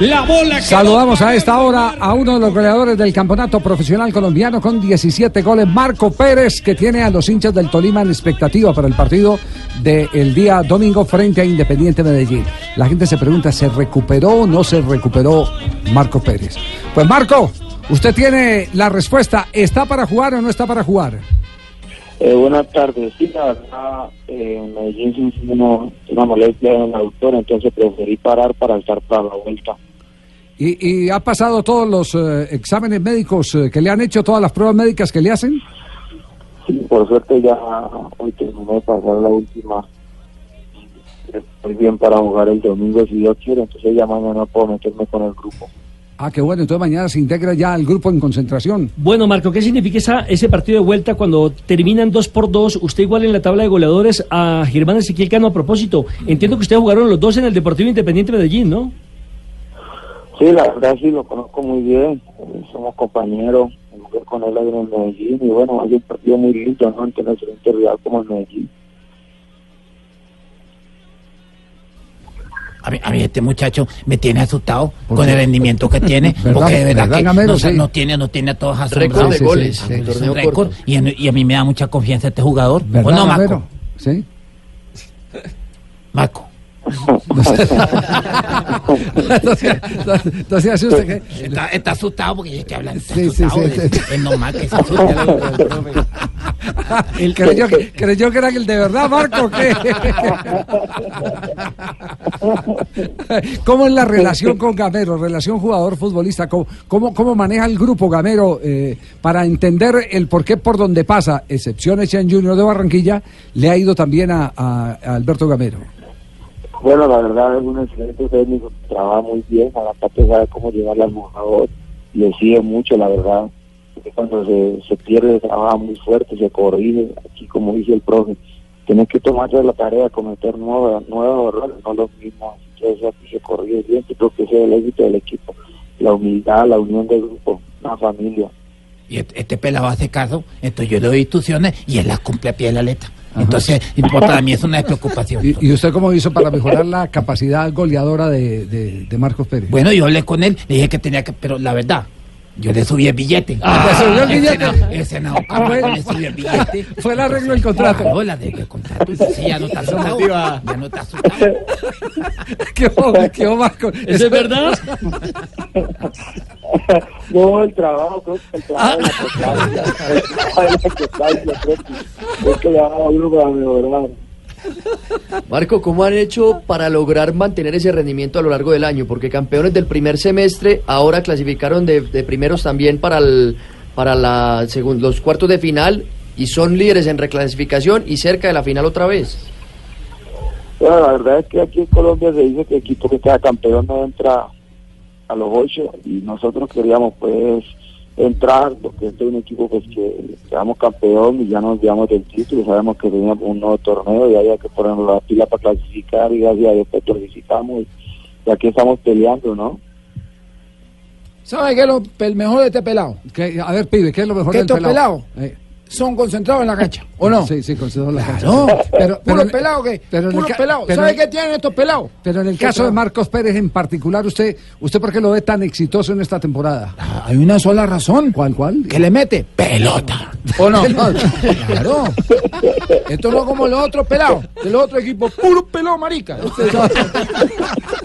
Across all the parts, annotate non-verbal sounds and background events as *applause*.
La bola Saludamos a esta hora a uno de los goleadores del campeonato profesional colombiano con 17 goles, Marco Pérez, que tiene a los hinchas del Tolima en expectativa para el partido del día domingo frente a Independiente Medellín. La gente se pregunta, ¿se recuperó o no se recuperó Marco Pérez? Pues Marco, usted tiene la respuesta, ¿está para jugar o no está para jugar? Eh, buenas tardes. Sí, la verdad, eh, en Medellín se una, una molestia en el autor, entonces preferí parar para estar para la vuelta. ¿Y, y ha pasado todos los eh, exámenes médicos eh, que le han hecho, todas las pruebas médicas que le hacen? Sí, por suerte ya hoy terminé de pasar la última. Estoy bien para jugar el domingo si Dios quiere, entonces ya mañana puedo meterme con el grupo. Ah, qué bueno, entonces mañana se integra ya el grupo en concentración. Bueno, Marco, ¿qué significa esa, ese partido de vuelta cuando terminan dos por dos? Usted igual en la tabla de goleadores a Germán Ezequiel Cano a propósito. Entiendo que ustedes jugaron los dos en el Deportivo Independiente Medellín, ¿no? Sí, la verdad sí, lo conozco muy bien. eh, Somos compañeros, jugué con él en Medellín y bueno, hay un partido muy lindo, ¿no? Ante un excelente rival como el Medellín. A mí, a mí este muchacho me tiene asustado con el rendimiento que tiene, porque de verdad ¿Verdad, que Gamero? no, Sí. no tiene, no tiene a todos Récord asombrados. de goles sí, sí, Es un récord, y, en- y a mí me da mucha confianza este jugador. ¿Verdad, ¿O no, Gamero? Sí. *laughs* No se asuste que... Está, está asustado porque yo estoy hablando. Está Sí, sí, asustado. sí, es, es normal que se asuste. *laughs* *laughs* Él creyó, creyó que era el de verdad, Marco. *laughs* ¿Cómo es la relación con Gamero? Relación jugador-futbolista. ¿Cómo, cómo, cómo maneja el grupo Gamero eh, para entender el por qué por donde pasa, excepciones en Junior de Barranquilla, le ha ido también a, Alberto Gamero? Bueno, la verdad es un excelente técnico, trabaja muy bien, a la parte sabe cómo llevarle al jugador, le sigue mucho, la verdad. Cuando se, se pierde, trabaja muy fuerte, se corrige, aquí como dice el profe, tienes que tomarse la tarea cometer nuevos, nuevos errores, no los mismos, que eso aquí se corrige bien, yo creo que ese es el éxito del equipo, la humildad, la unión del grupo, una familia. Y este, este pelado hace caso, entonces yo le doy instrucciones y él las cumple a pie de la letra. Entonces, para mí es una despreocupación. ¿Y, y usted cómo hizo para mejorar la capacidad goleadora de, de- de Marcos Pérez? Bueno, yo hablé con él, le dije que tenía que, pero la verdad, yo le subí el billete. Ah, ¿le subió el Ese billete? no- Ese no, Ah, bueno. le subí el billete. Fue el arreglo del contrato. El arreglo del contrato. Sí, ya no está asustado. Ya no está asustado. ¿Qué hubo, qué hubo, Marco? ¿Eso es verdad? No, el trabajo, creo que el trabajo de la trabajo de la que es que le da a uno para mejorar. Marco, ¿cómo han hecho para lograr mantener ese rendimiento a lo largo del año? Porque campeones del primer semestre ahora clasificaron de, de primeros también para el, para la segun- los cuartos de final y son líderes en reclasificación y cerca de la final otra vez. La verdad es que aquí en Colombia se dice que el equipo que queda campeón no entra a los ocho y nosotros queríamos pues entrar porque este es un equipo pues que quedamos campeón y ya nos olvidamos del título, sabemos que teníamos un nuevo torneo y había que ponernos la pila para clasificar y gracias a Dios pues clasificamos y, aquí estamos peleando, ¿no? ¿Sabe qué es lo el mejor de este pelado? ¿Qué- a ver, pibe, ¿qué es lo mejor ¿Qué del estos pelado? pelados? Eh, Son concentrados en la cancha, ¿o no? Sí, sí, concedo la Claro. cancha. Pero, pero, Puro pelado que, pero en el puro ca- pelado. pero- ¿Sabe qué tienen estos pelados? Pero en el caso de Marcos Pérez en particular, usted, ¿usted por qué lo ve tan exitoso en esta temporada? Hay una sola razón. ¿Cuál, cuál? Que le mete pelota. *laughs* ¿O no? claro. Esto no como los otros pelados. De los otros equipos, puro pelado marica. *laughs*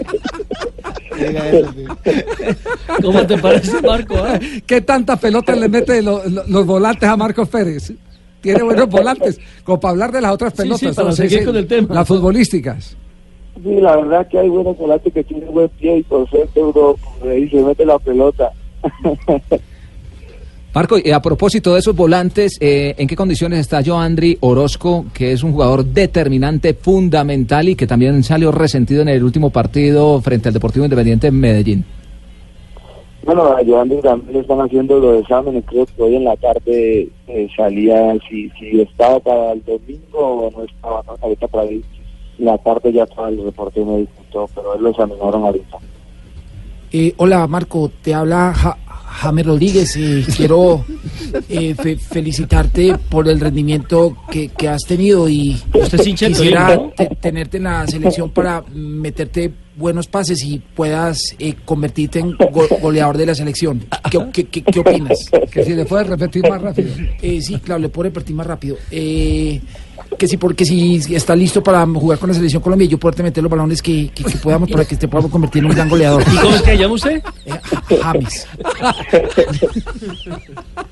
*laughs* ¿Cómo te parece, Marco? ah? *laughs* ¿Qué tantas pelotas le mete lo- lo- los volantes a Marcos Pérez? Tiene buenos volantes, como para hablar de las otras pelotas. sí, para ¿no? seguir con el tema. Las futbolísticas. Sí, la verdad que hay buenos volantes que tienen buen pie y por suerte uno por ahí se mete la pelota. *laughs* Marco, y a propósito de esos volantes, eh, ¿en qué condiciones está Joandri Orozco, que es un jugador determinante, fundamental y que también salió resentido en el último partido frente al Deportivo Independiente en Medellín? Bueno, a Joandri también le están haciendo los exámenes, creo que hoy en la tarde eh, salía si, si estaba para el domingo o no estaba, ¿no? ahorita para ahí, en la tarde ya estaba el reporte médico y todo, pero él lo examinaron ahorita. Eh, hola Marco, te habla Ja- James Rodríguez y quiero eh, fe- felicitarte por el rendimiento que, que has tenido y Usted quisiera tenerte en la selección para meterte buenos pases y puedas eh, convertirte en go- goleador de la selección. ¿Qué, qué- qué- qué opinas? Que si le puedes repetir más rápido. Eh, sí, claro, le puedo repetir más rápido. Eh, que si porque si está listo para jugar con la selección Colombia y yo poderte meter los balones que, que- que podamos para que te podamos convertir en un gran goleador. ¿Y cómo es que llama usted? Eh, James. *laughs*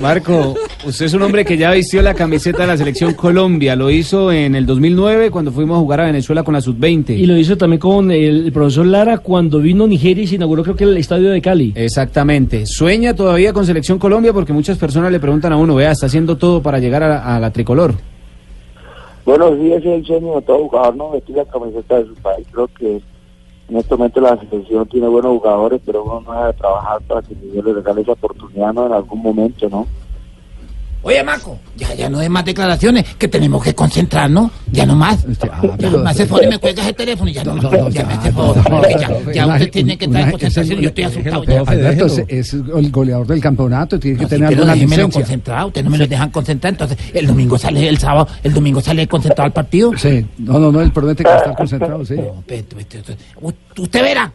Marco, usted es un hombre que ya vistió la camiseta de la selección Colombia. Lo hizo en el 2009 cuando fuimos a jugar a Venezuela con la sub-20. Y lo hizo también con el, profesor Lara cuando vino a Nigeria y se inauguró creo que el estadio de Cali. Exactamente. Sueña todavía con selección Colombia porque muchas personas le preguntan a uno, vea, está haciendo todo para llegar a, a la tricolor. Bueno, sí, ese es el sueño de todo jugador, ¿no? Vestir la camiseta de su país. Creo que en este momento la selección tiene buenos jugadores, pero uno no debe trabajar para que Miguel le regale esa oportunidad, ¿no? En algún momento, ¿no? Oye, Marco, ya, ya no hay más declaraciones, que tenemos que concentrarnos, ya no más. Ya me hace favor y me cuelgas el teléfono y ya no, más. ya me hace porque ya, ya usted tiene que estar en concentración y yo estoy asustado ya. Alberto, es, es el goleador del campeonato, tiene que No, si tener alguna licencia. concentrado, usted no me lo dejan concentrar, entonces el domingo sale el sábado, el domingo sale concentrado al partido. Sí, no, no, no, él promete que estar concentrado, sí. Usted verá.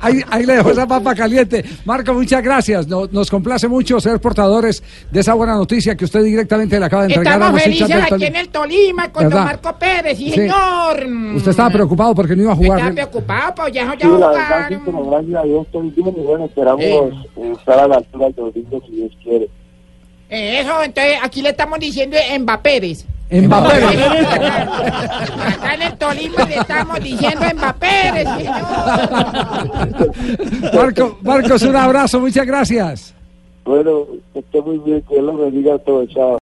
Ahí, ahí le dejo esa papa caliente. Marco, muchas gracias. No- nos complace mucho ser portadores de esa buena noticia que usted directamente le acaba de entregar a Estamos felices aquí en el Tolima con don ¿Verdad? Marco Pérez, sí, Sí. señor. Usted estaba preocupado porque no iba a jugar. Estaba preocupado, pues ya, ya Sí, la verdad, jugaron. sí, pero gracias a Dios estoy bien y bueno, esperamos Eh. estar a la altura del domingo si Dios quiere. Eh, Eso, entonces aquí le estamos diciendo Mbappéres. Mbappé. Acá en el Tolima le estamos diciendo Mbappéres, señor. Marco, Marcos, un abrazo, muchas gracias. Bueno, que esté muy bien, que Dios los bendiga a todos, chao.